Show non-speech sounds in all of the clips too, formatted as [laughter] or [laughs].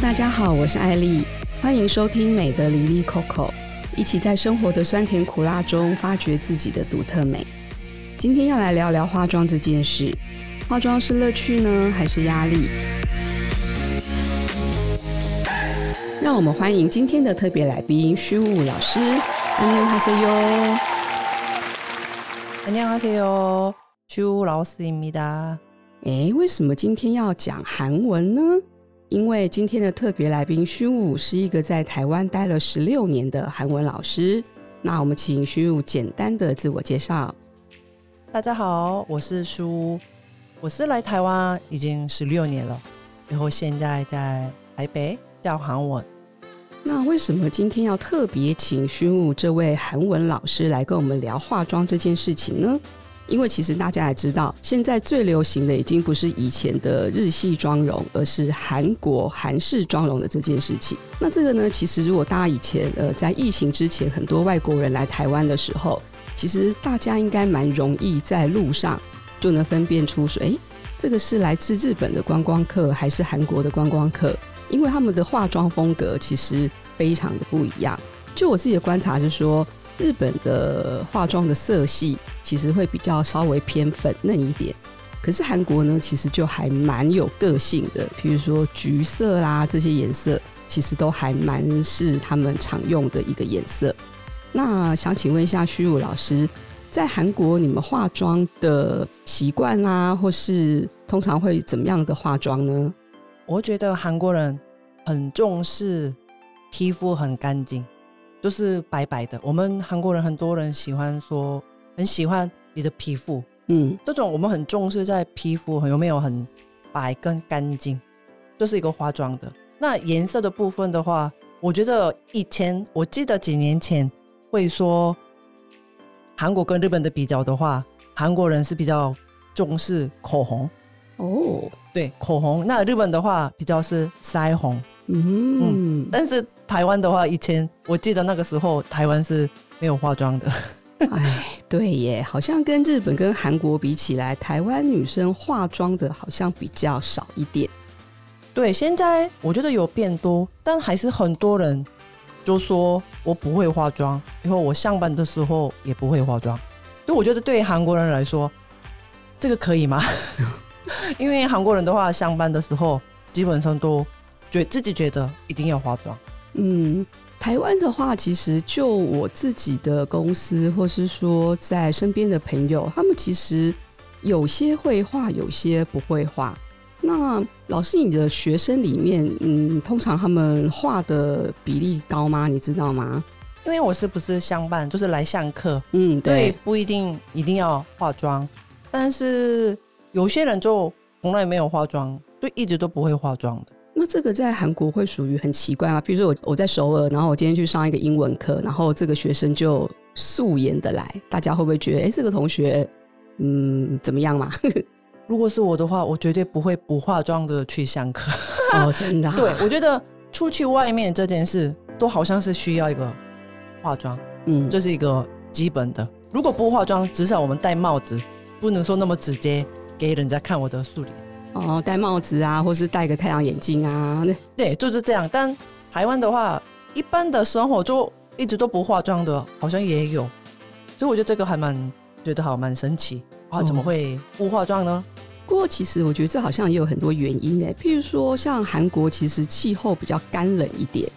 大家好，我是艾莉，欢迎收听美的哩哩扣扣，一起在生活的酸甜苦辣中发掘自己的独特美。今天要来聊聊化妆这件事，化妆是乐趣呢，还是压力？让我们欢迎今天的特别来宾虚无老师，안녕하세요，안녕하세요，虚无老师입니다。哎，为什么今天要讲韩文呢？ 因为今天的特别来宾虚武是一个在台湾待了十六年的韩文老师。那我们请虚武简单的自我介绍。大家好，我是虚无，我是来台湾已经十六年了，然后现在在台北教韩文。那为什么今天要特别请虚武这位韩文老师来跟我们聊化妆这件事情呢？因为其实大家也知道，现在最流行的已经不是以前的日系妆容，而是韩国韩式妆容的这件事情。那这个呢，其实如果大家以前呃在疫情之前，很多外国人来台湾的时候，其实大家应该蛮容易在路上就能分辨出说，哎，这个是来自日本的观光客还是韩国的观光客，因为他们的化妆风格其实非常的不一样。就我自己的观察是说。日本的化妆的色系其实会比较稍微偏粉嫩一点，可是韩国呢，其实就还蛮有个性的，比如说橘色啦这些颜色，其实都还蛮是他们常用的一个颜色。那想请问一下虚无老师，在韩国你们化妆的习惯啊，或是通常会怎么样的化妆呢？我觉得韩国人很重视皮肤很干净。就是白白的，我们韩国人很多人喜欢说很喜欢你的皮肤，嗯，这种我们很重视在皮肤有没有很白跟干净，这、就是一个化妆的。那颜色的部分的话，我觉得以前我记得几年前会说韩国跟日本的比较的话，韩国人是比较重视口红。哦，对，口红。那日本的话比较是腮红，嗯，嗯，但是。台湾的话，以前我记得那个时候，台湾是没有化妆的。[laughs] 哎，对耶，好像跟日本跟韩国比起来，台湾女生化妆的好像比较少一点。对，现在我觉得有变多，但还是很多人就说我不会化妆，以后我上班的时候也不会化妆。所以我觉得对韩国人来说，这个可以吗？[laughs] 因为韩国人的话，上班的时候基本上都觉自己觉得一定要化妆。嗯，台湾的话，其实就我自己的公司，或是说在身边的朋友，他们其实有些会画，有些不会画。那老师，你的学生里面，嗯，通常他们画的比例高吗？你知道吗？因为我是不是相伴，就是来上课，嗯，对，不一定一定要化妆。但是有些人就从来没有化妆，就一直都不会化妆的。那这个在韩国会属于很奇怪吗？比如说我我在首尔，然后我今天去上一个英文课，然后这个学生就素颜的来，大家会不会觉得，哎，这个同学，嗯，怎么样嘛？[laughs] 如果是我的话，我绝对不会不化妆的去上课。哦，真的啊？[laughs] 对，我觉得出去外面这件事，都好像是需要一个化妆，嗯，这是一个基本的。如果不化妆，至少我们戴帽子，不能说那么直接给人家看我的素脸。哦，戴帽子啊，或是戴个太阳眼镜啊，对，就是这样。但台湾的话，一般的生活就一直都不化妆的，好像也有，所以我觉得这个还蛮觉得好蛮神奇啊，怎么会不化妆呢？哦，不过其实我觉得这好像也有很多原因诶，譬如说像韩国，其实气候比较干冷一点，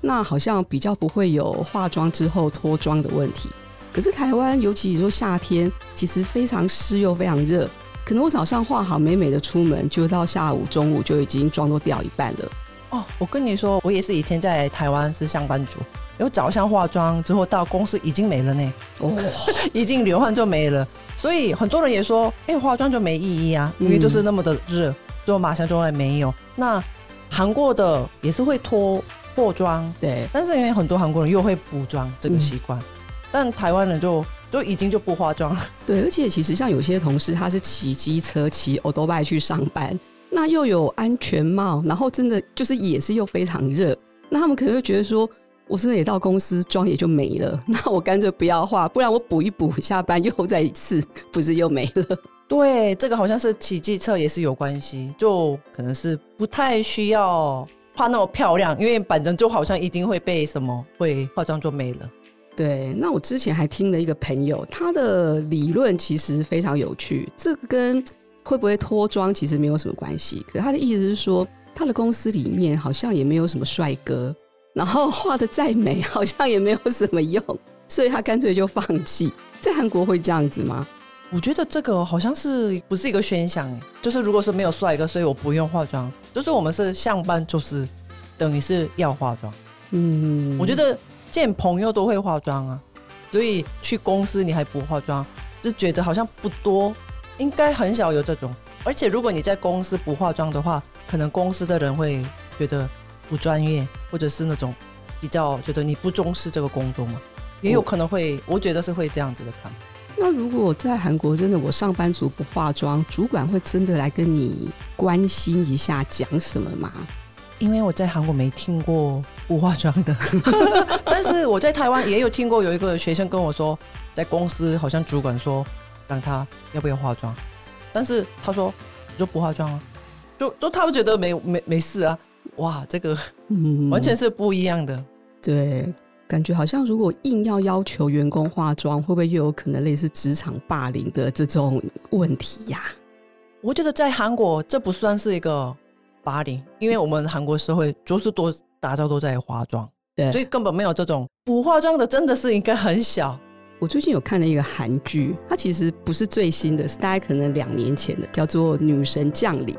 那好像比较不会有化妆之后脱妆的问题。可是台湾，尤其说夏天，其实非常湿又非常热。可能我早上化好美美的出门，就到下午中午就已经妆都掉一半了。哦，我跟你说，我也是以前在台湾是上班族，有早上化妆之后到公司已经没了呢。哦，[laughs] 已经流汗就没了，所以很多人也说，哎、欸，化妆就没意义啊，因为就是那么的热，就马上就会没有。那韩国的也是会脱破妆，对，但是因为很多韩国人又会补妆这个习惯，嗯、但台湾人就。就已经就不化妆了。对，而且其实像有些同事，他是骑机车、骑欧多拜去上班，那又有安全帽，然后真的就是也是又非常热，那他们可能会觉得说，我真的也到公司妆也就没了，那我干脆不要化，不然我补一补，下班又再一次，不是又没了？[laughs] 对，这个好像是骑机车也是有关系，就可能是不太需要画那么漂亮，因为反正就好像一定会被什么会化妆就没了。对，那我之前还听了一个朋友，他的理论其实非常有趣，这个跟会不会脱妆其实没有什么关系。可他的意思是说，他的公司里面好像也没有什么帅哥，然后画的再美好像也没有什么用，所以他干脆就放弃。在韩国会这样子吗？我觉得这个好像是不是一个选项，就是如果说没有帅哥，所以我不用化妆，就是我们是上班就是等于是要化妆。嗯，我觉得。见朋友都会化妆啊，所以去公司你还不化妆，就觉得好像不多，应该很少有这种。而且如果你在公司不化妆的话，可能公司的人会觉得不专业，或者是那种比较觉得你不重视这个工作嘛，也有可能会，我觉得是会这样子的看。那如果在韩国真的我上班族不化妆，主管会真的来跟你关心一下讲什么吗？因为我在韩国没听过不化妆的，[laughs] 但是我在台湾也有听过，有一个学生跟我说，在公司好像主管说让他要不要化妆，但是他说你就不化妆啊，就就他们觉得没没没事啊，哇，这个完全是不一样的。嗯，对，感觉好像如果硬要要求员工化妆，会不会又有可能类似职场霸凌的这种问题呀？我觉得在韩国这不算是一个。霸凌，因为我们韩国社会就是多大家都在化妆，对，所以根本没有这种不化妆的，真的是应该很小。我最近有看了一个韩剧，它其实不是最新的，是大概可能两年前的，叫做《女神降临》。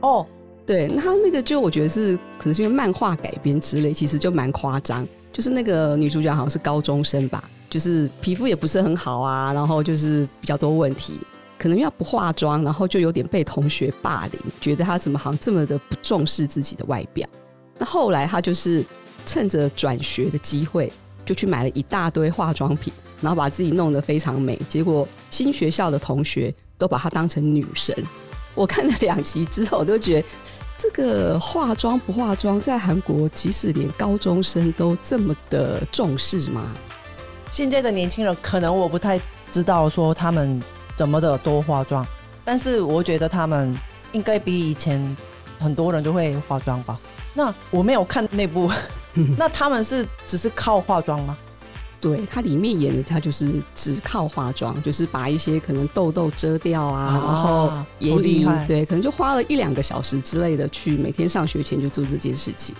哦，对，那它那个就我觉得是可能是因为漫画改编之类，其实就蛮夸张。就是那个女主角好像是高中生吧，就是皮肤也不是很好啊，然后就是比较多问题。可能要不化妆，然后就有点被同学霸凌，觉得她怎么好像这么的不重视自己的外表。那后来他就是趁着转学的机会，就去买了一大堆化妆品，然后把自己弄得非常美。结果新学校的同学都把她当成女神。我看了两集之后，我都觉得这个化妆不化妆，在韩国即使连高中生都这么的重视吗？现在的年轻人可能我不太知道说他们。怎么的多化妆，但是我觉得他们应该比以前很多人都会化妆吧？那我没有看那部，那他们是只是靠化妆吗？对，它里面演的他就是只靠化妆，就是把一些可能痘痘遮掉啊，啊然后眼影，对，可能就花了一两个小时之类的去每天上学前就做这件事情。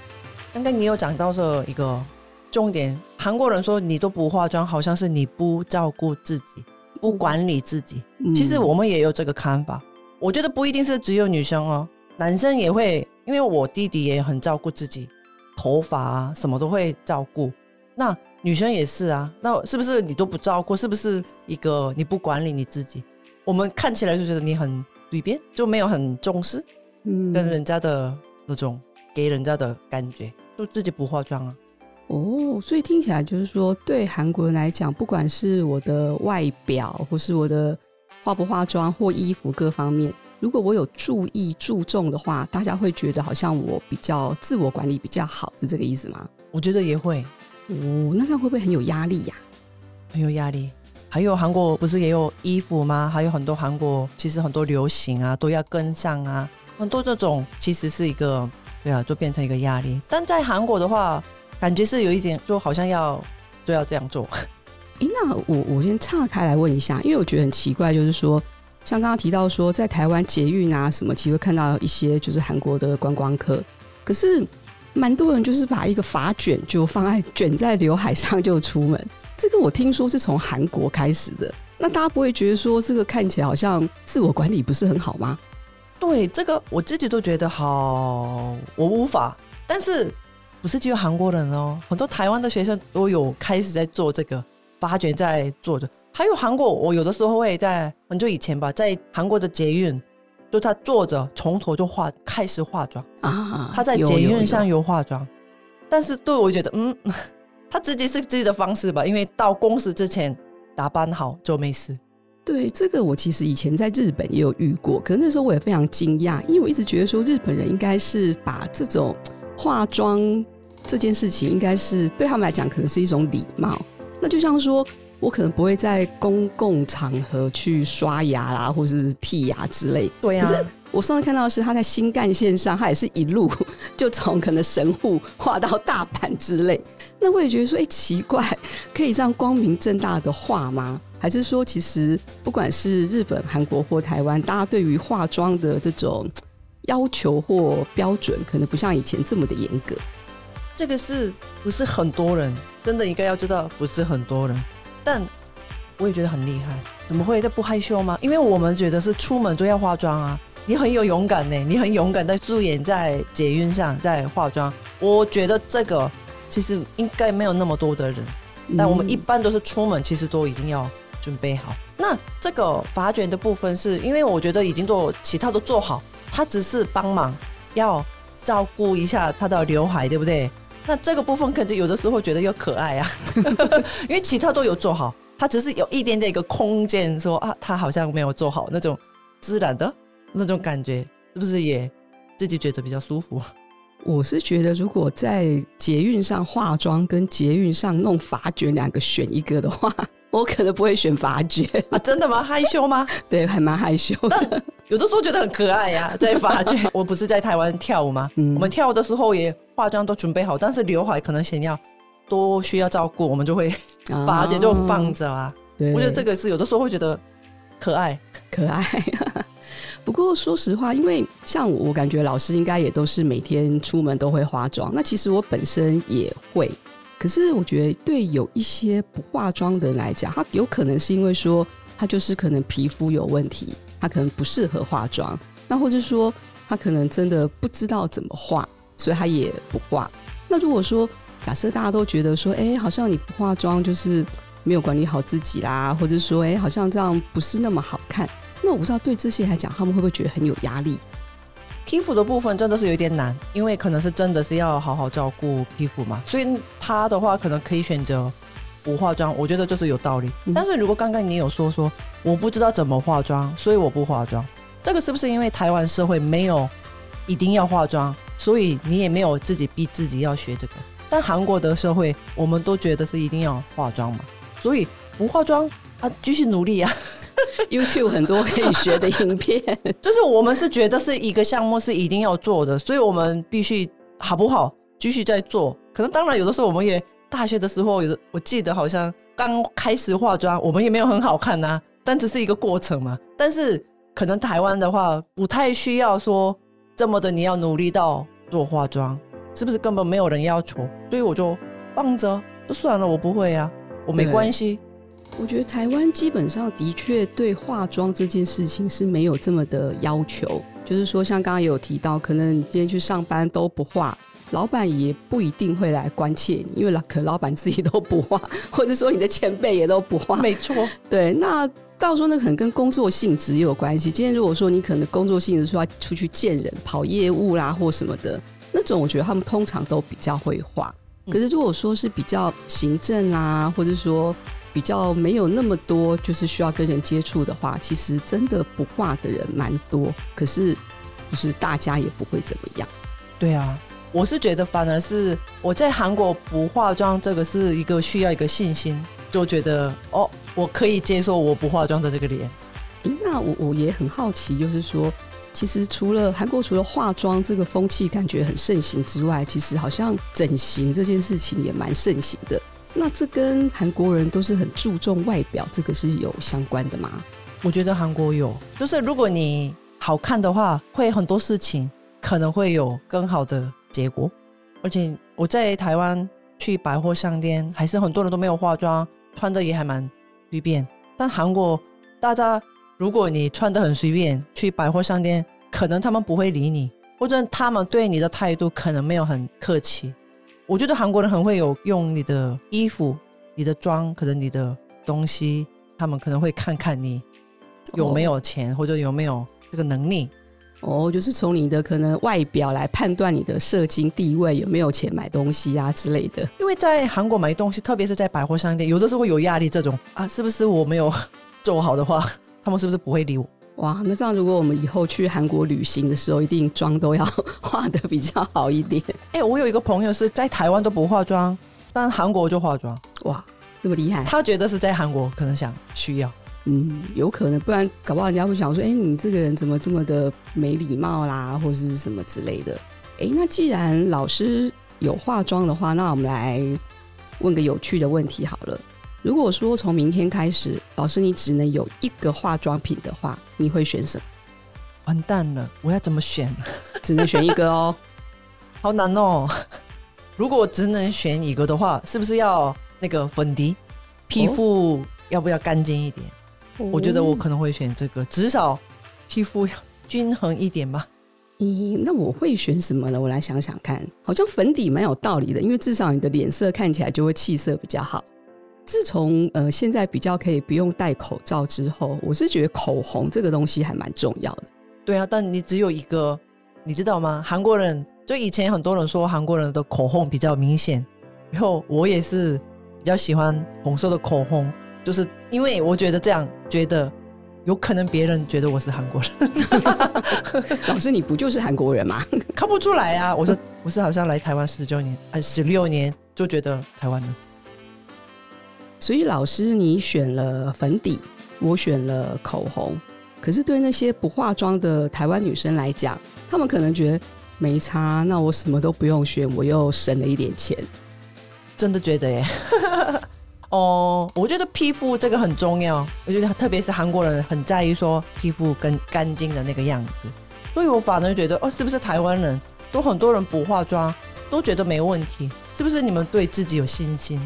刚刚你有讲到说一个重点，韩国人说你都不化妆，好像是你不照顾自己。不管理自己，其实我们也有这个看法。嗯。我觉得不一定是只有女生哦，男生也会。因为我弟弟也很照顾自己，头发啊什么都会照顾。那女生也是啊，那是不是你都不照顾？是不是一个你不管理你自己？我们看起来就觉得你很随便，就没有很重视，嗯，跟人家的那种给人家的感觉，就自己不化妆啊。哦，所以听起来就是说，对韩国人来讲，不管是我的外表，或是我的化不化妆或衣服各方面，如果我有注意注重的话，大家会觉得好像我比较自我管理比较好，是这个意思吗？我觉得也会。哦，那这样会不会很有压力呀？很有压力。还有韩国不是也有衣服吗？还有很多韩国其实很多流行啊，都要跟上啊，很多这种其实是一个对啊，就变成一个压力。但在韩国的话。感觉是有一点，就好像要就要这样做。哎，那我我先岔开来问一下，因为我觉得很奇怪，就是说，像刚刚提到说，在台湾捷运啊什么，其实会看到一些就是韩国的观光客，可是蛮多人就是把一个发卷就放在卷在刘海上就出门。这个我听说是从韩国开始的，那大家不会觉得说这个看起来好像自我管理不是很好吗？对，这个我自己都觉得好，我无法，但是。不是只有韩国人哦，很多台湾的学生都有开始在做这个，发卷在做着。还有韩国，我有的时候会在很久以前吧，在韩国的捷运，就他坐着从头就化开始化妆啊，他在捷运上有化妆，但是对我觉得，嗯，[laughs] 他自己是自己的方式吧，因为到公司之前打扮好就没事。对，这个我其实以前在日本也有遇过，可是那时候我也非常惊讶，因为我一直觉得说日本人应该是把这种化妆。这件事情应该是对他们来讲，可能是一种礼貌。那就像说，我可能不会在公共场合去刷牙啦，或是剔牙之类。对呀、啊。可是我上次看到的是他在新干线上，他也是一路就从可能神户画到大阪之类。[laughs] 那我也觉得说，哎、欸，奇怪，可以这样光明正大的画吗？还是说，其实不管是日本、韩国或台湾，大家对于化妆的这种要求或标准，可能不像以前这么的严格。这个是不是很多人真的应该要知道？不是很多人，但我也觉得很厉害。怎么会？这不害羞吗？因为我们觉得是出门就要化妆啊。你很有勇敢呢，你很勇敢在素颜在捷运上在化妆。我觉得这个其实应该没有那么多的人，但我们一般都是出门，其实都已经要准备好。那这个发卷的部分，是因为我觉得已经做其他都做好，他只是帮忙要照顾一下他的刘海，对不对？那这个部分可能有的时候觉得又可爱啊，[laughs] 因为其他都有做好，他只是有一点点一个空间，说啊，他好像没有做好那种自然的那种感觉，是不是也自己觉得比较舒服？我是觉得，如果在捷运上化妆跟捷运上弄发卷两个选一个的话，[laughs] 我可能不会选发卷啊。真的吗？害羞吗？[laughs] 对，还蛮害羞的。有的时候觉得很可爱呀、啊，在发卷。我不是在台湾跳舞吗？嗯、我们跳舞的时候也化妆都准备好，但是刘海可能想要多需要照顾，我们就会 [laughs] 发卷就放着啊。对，我觉得这个是有的时候会觉得可爱，可爱。[laughs] 不过说实话，因为像我，我感觉老师应该也都是每天出门都会化妆。那其实我本身也会，可是我觉得对有一些不化妆的人来讲，他有可能是因为说他就是可能皮肤有问题。他可能不适合化妆，那或者说他可能真的不知道怎么化，所以他也不化。那如果说假设大家都觉得说，哎、欸，好像你不化妆就是没有管理好自己啦，或者说，哎、欸，好像这样不是那么好看，那我不知道对这些来讲，他们会不会觉得很有压力？皮肤的部分真的是有点难，因为可能是真的是要好好照顾皮肤嘛，所以他的话可能可以选择。不化妆，我觉得就是有道理。但是如果刚刚你有说说我不知道怎么化妆，所以我不化妆，这个是不是因为台湾社会没有一定要化妆，所以你也没有自己逼自己要学这个？但韩国的社会，我们都觉得是一定要化妆嘛，所以不化妆啊，继续努力啊。[laughs] YouTube 很多可以学的影片，[laughs] 就是我们是觉得是一个项目是一定要做的，所以我们必须好不好继续在做。可能当然有的时候我们也。大学的时候，有的我记得好像刚开始化妆，我们也没有很好看呐、啊，但只是一个过程嘛。但是可能台湾的话，不太需要说这么的，你要努力到做化妆，是不是根本没有人要求？所以我就放着，就算了，我不会啊，我没关系。我觉得台湾基本上的确对化妆这件事情是没有这么的要求，就是说像刚刚也有提到，可能你今天去上班都不化。老板也不一定会来关切你，因为老可能老板自己都不化，或者说你的前辈也都不化。没错，对。那到时候那可能跟工作性质也有关系。今天如果说你可能工作性质说要出去见人、跑业务啦或什么的，那种我觉得他们通常都比较会画。可是如果说是比较行政啊，或者说比较没有那么多就是需要跟人接触的话，其实真的不画的人蛮多。可是就是大家也不会怎么样。对啊。我是觉得，反而是我在韩国不化妆，这个是一个需要一个信心，就觉得哦，我可以接受我不化妆的这个脸。那我我也很好奇，就是说，其实除了韩国除了化妆这个风气感觉很盛行之外，其实好像整形这件事情也蛮盛行的。那这跟韩国人都是很注重外表，这个是有相关的吗？我觉得韩国有，就是如果你好看的话，会很多事情可能会有更好的。结果，而且我在台湾去百货商店，还是很多人都没有化妆，穿的也还蛮随便。但韩国，大家如果你穿的很随便，去百货商店，可能他们不会理你，或者他们对你的态度可能没有很客气。我觉得韩国人很会有用你的衣服、你的妆，可能你的东西，他们可能会看看你有没有钱，或者有没有这个能力。哦，就是从你的可能外表来判断你的社经地位，有没有钱买东西啊之类的。因为在韩国买东西，特别是在百货商店，有的时候会有压力。这种啊，是不是我没有 [laughs] 做好的话，他们是不是不会理我？哇，那这样如果我们以后去韩国旅行的时候，一定妆都要 [laughs] 化的比较好一点。哎、欸，我有一个朋友是在台湾都不化妆，但韩国就化妆。哇，这么厉害？他觉得是在韩国可能想需要。嗯，有可能，不然搞不好人家会想说，哎、欸，你这个人怎么这么的没礼貌啦，或是什么之类的。哎、欸，那既然老师有化妆的话，那我们来问个有趣的问题好了。如果说从明天开始，老师你只能有一个化妆品的话，你会选什么？完蛋了，我要怎么选？只能选一个哦，好难哦。如果只能选一个的话，是不是要那个粉底？皮肤要不要干净一点？我觉得我可能会选这个，至少皮肤要均衡一点吧。咦，那我会选什么呢？我来想想看，好像粉底蛮有道理的，因为至少你的脸色看起来就会气色比较好。自从呃现在比较可以不用戴口罩之后，我是觉得口红这个东西还蛮重要的。对啊，但你只有一个，你知道吗？韩国人就以前很多人说韩国人的口红比较明显，然后我也是比较喜欢红色的口红。就是因为我觉得这样，觉得有可能别人觉得我是韩国人。[laughs] 老师，你不就是韩国人吗？[laughs] 看不出来啊！我说我是好像来台湾十九年，哎，十六年就觉得台湾人。所以老师，你选了粉底，我选了口红。可是对那些不化妆的台湾女生来讲，她们可能觉得没差，那我什么都不用选，我又省了一点钱。真的觉得耶。哦，我觉得皮肤这个很重要，我觉得特别是韩国人很在意说皮肤跟干净的那个样子，所以我反而觉得哦，是不是台湾人都很多人不化妆都觉得没问题？是不是你们对自己有信心？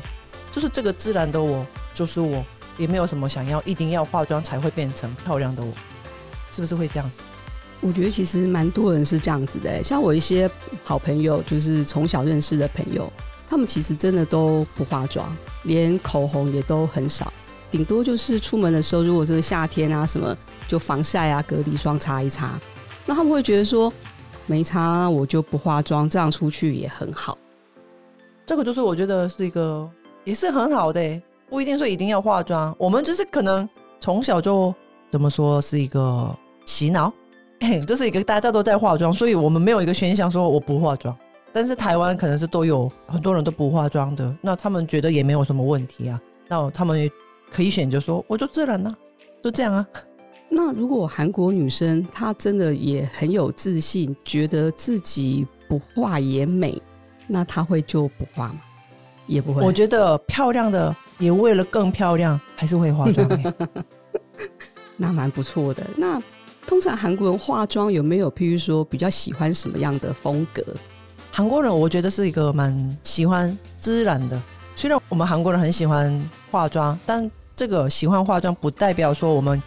就是这个自然的我，就是我，也没有什么想要一定要化妆才会变成漂亮的我，是不是会这样？我觉得其实蛮多人是这样子的，像我一些好朋友，就是从小认识的朋友。他们其实真的都不化妆，连口红也都很少，顶多就是出门的时候，如果这个夏天啊什么，就防晒啊、隔离霜擦一擦。那他们会觉得说，没擦我就不化妆，这样出去也很好。这个就是我觉得是一个也是很好的，不一定说一定要化妆。我们就是可能从小就怎么说是一个洗脑，[laughs] 就是一个大家都在化妆，所以我们没有一个选项说我不化妆。但是台湾可能是都有很多人都不化妆的，那他们觉得也没有什么问题啊。那他们也可以选择说，我就自然呢、啊，就这样啊。[laughs] 那如果韩国女生她真的也很有自信，觉得自己不化也美，那她会就不化吗？也不会。我觉得漂亮的也为了更漂亮，还是会化妆。[laughs] 那蛮不错的。那通常韩国人化妆有没有，譬如说比较喜欢什么样的风格？韩国人我觉得是一个蛮喜欢自然的，虽然我们韩国人很喜欢化妆，但这个喜欢化妆不代表说我们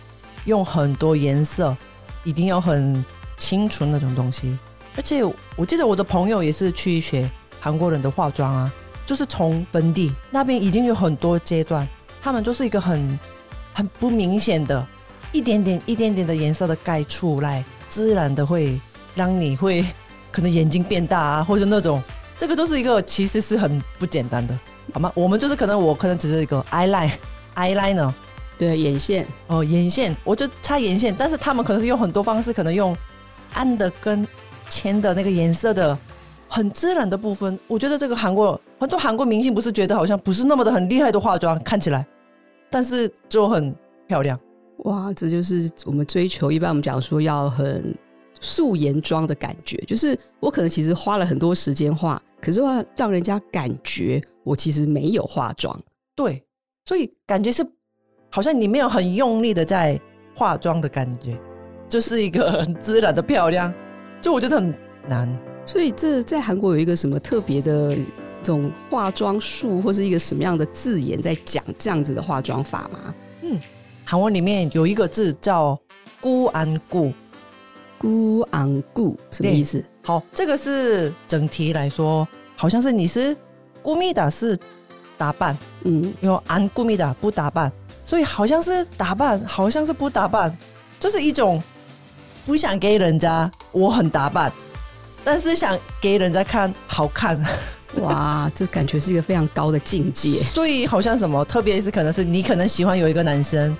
用很多颜色，一定要很清纯那种东西。而且我记得我的朋友也是去学韩国人的化妆啊，就是从粉底那边已经有很多阶段，他们就是一个很很不明显的，一点点一点点的颜色的盖出来，自然的会让你会。可能眼睛变大啊，或者那种，这个都是一个其实是很不简单的，好吗？我们就是可能我可能只是一个 eyeliner，eyeliner，对，眼线哦，眼线，我就擦眼线，但是他们可能是用很多方式，可能用暗的跟浅的那个颜色的很自然的部分。我觉得这个韩国很多韩国明星不是觉得好像不是那么的很厉害的化妆，看起来，但是就很漂亮。哇，这就是我们追求，一般我们讲说要很。素颜妆的感觉，就是我可能其实花了很多时间化，可是让让人家感觉我其实没有化妆。对，所以感觉是好像你没有很用力的在化妆的感觉，就是一个很自然的漂亮。就我觉得很难。所以这在韩国有一个什么特别的这种化妆术，或是一个什么样的字眼在讲这样子的化妆法吗？嗯，韩文里面有一个字叫“孤安固”。姑昂姑什么意思？好，这个是整体来说，好像是你是姑咪达是打扮，嗯，有昂姑咪达不打扮，所以好像是打扮，好像是不打扮，就是一种不想给人家我很打扮，但是想给人家看好看。哇，[laughs] 这感觉是一个非常高的境界。所以好像什么，特别是可能是你可能喜欢有一个男生，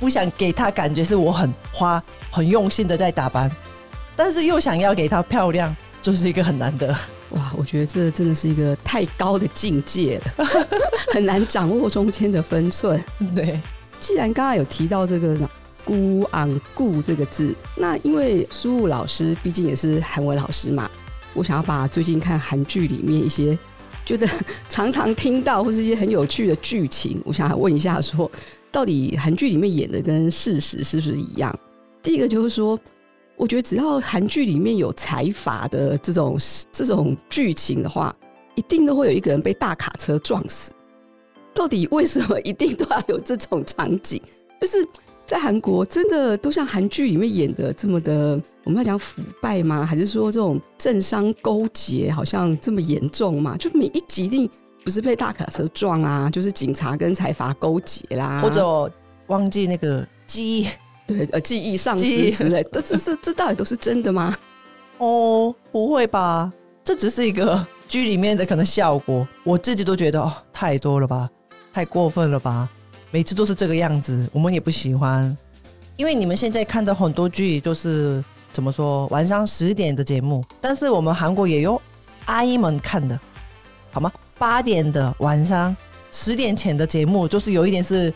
不想给他感觉是我很花很用心的在打扮，但是又想要给他漂亮，就是一个很难的。哇，我觉得这真的是一个太高的境界了，[laughs] 很难掌握中间的分寸。对，既然刚刚有提到这个“孤昂固”这个字，那因为书悟老师毕竟也是韩文老师嘛，我想要把最近看韩剧里面一些觉得 [laughs] 常常听到或是一些很有趣的剧情，我想问一下说，说到底韩剧里面演的跟事实是不是一样？第一个就是说，我觉得只要韩剧里面有财阀的这种这种剧情的话，一定都会有一个人被大卡车撞死。到底为什么一定都要有这种场景？就是在韩国，真的都像韩剧里面演的这么的，我们要讲腐败吗？还是说这种政商勾结好像这么严重吗？就每一集一定不是被大卡车撞啊，就是警察跟财阀勾结啦，或者忘记那个记忆。对，呃，记忆丧失之类，这这这这到底都是真的吗？哦，不会吧，这只是一个剧里面的可能效果，我自己都觉得哦，太多了吧，太过分了吧，每次都是这个样子，我们也不喜欢。因为你们现在看的很多剧，就是怎么说，晚上十点的节目，但是我们韩国也有阿姨们看的，好吗？八点的晚上十点前的节目，就是有一点是。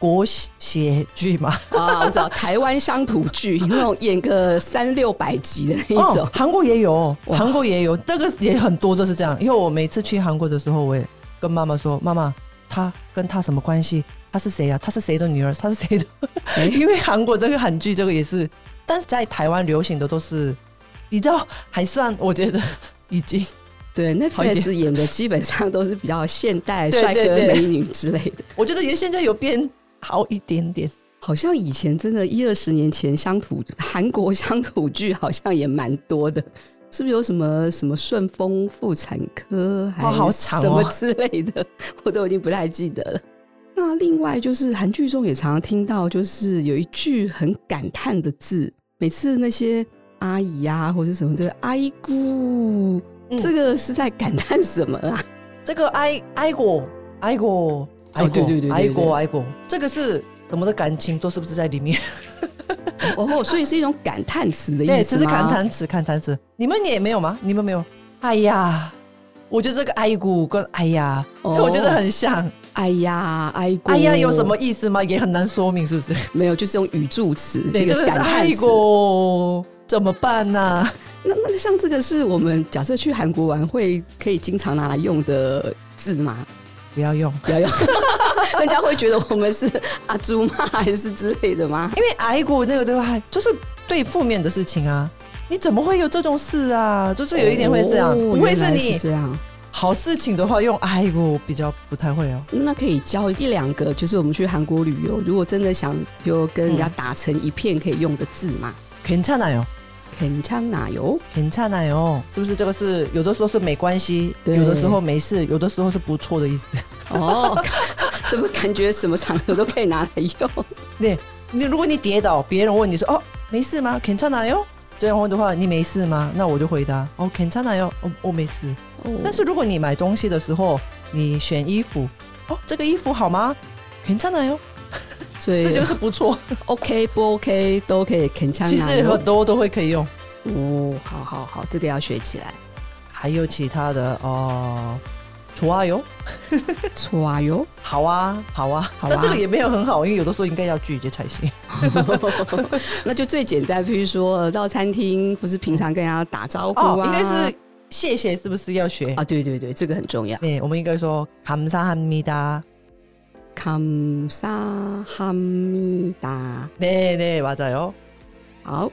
国写剧嘛？啊，我知道台湾乡土剧那种演个三六百集的那一种，韩、哦、国也有，韩国也有，这个也很多都是这样。因为我每次去韩国的时候，我也跟妈妈说：“妈妈，他跟他什么关系？他是谁啊？他是谁的女儿？他是谁的？”欸、[laughs] 因为韩国这个韩剧，这个也是，但是在台湾流行的都是，[laughs] 比较，还算我觉得已经对那 Netflix 演的基本上都是比较现代 [laughs] 帅哥美女之类的。[laughs] 我觉得也现在有变。好一点点，好像以前真的，一二十年前乡土韩国乡土剧好像也蛮多的，是不是有什么什么顺风妇产科，还是什么之类的，[laughs] 我都已经不太记得了。那另外就是韩剧中也常常听到，就是有一句很感叹的字，每次那些阿姨啊或者什么的“爱姑”，这个是在感叹什么啊？这个爱爱国爱国。爱过，爱过，爱过，这个是什么的感情都是不是在里面？[laughs] 哦，所以是一种感叹词的意思吗？对，这是感叹词，感叹词。你们也没有吗？你们没有？哎呀，我觉得这个爱过跟哎呀，哦、我觉得很像。哎呀，爱过，哎呀，有什么意思吗？也很难说明，是不是？没有，就是用语助词，对，就是爱过，怎么办呢、啊？那那像这个是我们假设去韩国玩会可以经常拿来用的字吗？不要用，不要用，[laughs] 人家会觉得我们是阿猪吗？还是之类的吗？因为爱过那个对吧？就是对负面的事情啊，你怎么会有这种事啊？就是有一点会这样，哦、不会是你是这样。好事情的话，用爱过比较不太会哦。那可以教一两个，就是我们去韩国旅游，如果真的想就跟人家打成一片，可以用的字嘛？괜찮아요。 괜찮아요， 괜찮아요，是不是这个是有的时候是没关系，有的时候没事，有的时候是不错的意思。[laughs] 哦，怎么感觉什么场合都可以拿来用？[laughs] 对，你如果你跌倒，别人问你说哦没事吗？괜찮아요，这样问的话，你没事吗？那我就回答哦괜찮아요，哦我没事。哦，但是如果你买东西的时候，你选衣服，哦这个衣服好吗？괜찮아요。 所以这就是不错。[laughs] Ok 不 ok 都可以肯锵其实很多都会可以用。哦好好好这个要学起来。还有其他的哦除啊哟。除啊哟？好 [laughs] 啊好啊。好那这个也没有很好因为有的时候应该要拒绝才行。[laughs] 那就最简单譬如说到餐厅不是平常跟人家打招呼应该是谢谢是不是要学？啊对对对这个很重要。对我们应该说感姆哈米达。감사합니다。 对对，맞아요。好，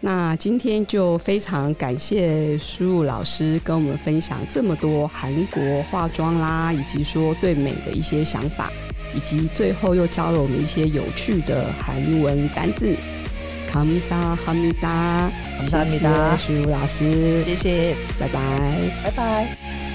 那今天就非常感谢书悟老师跟我们分享这么多韩国化妆啦，以及说对美的一些想法，以及最后又教了我们一些有趣的韩文单字。감사합니다。 谢谢书悟老师，谢谢，拜拜，拜拜。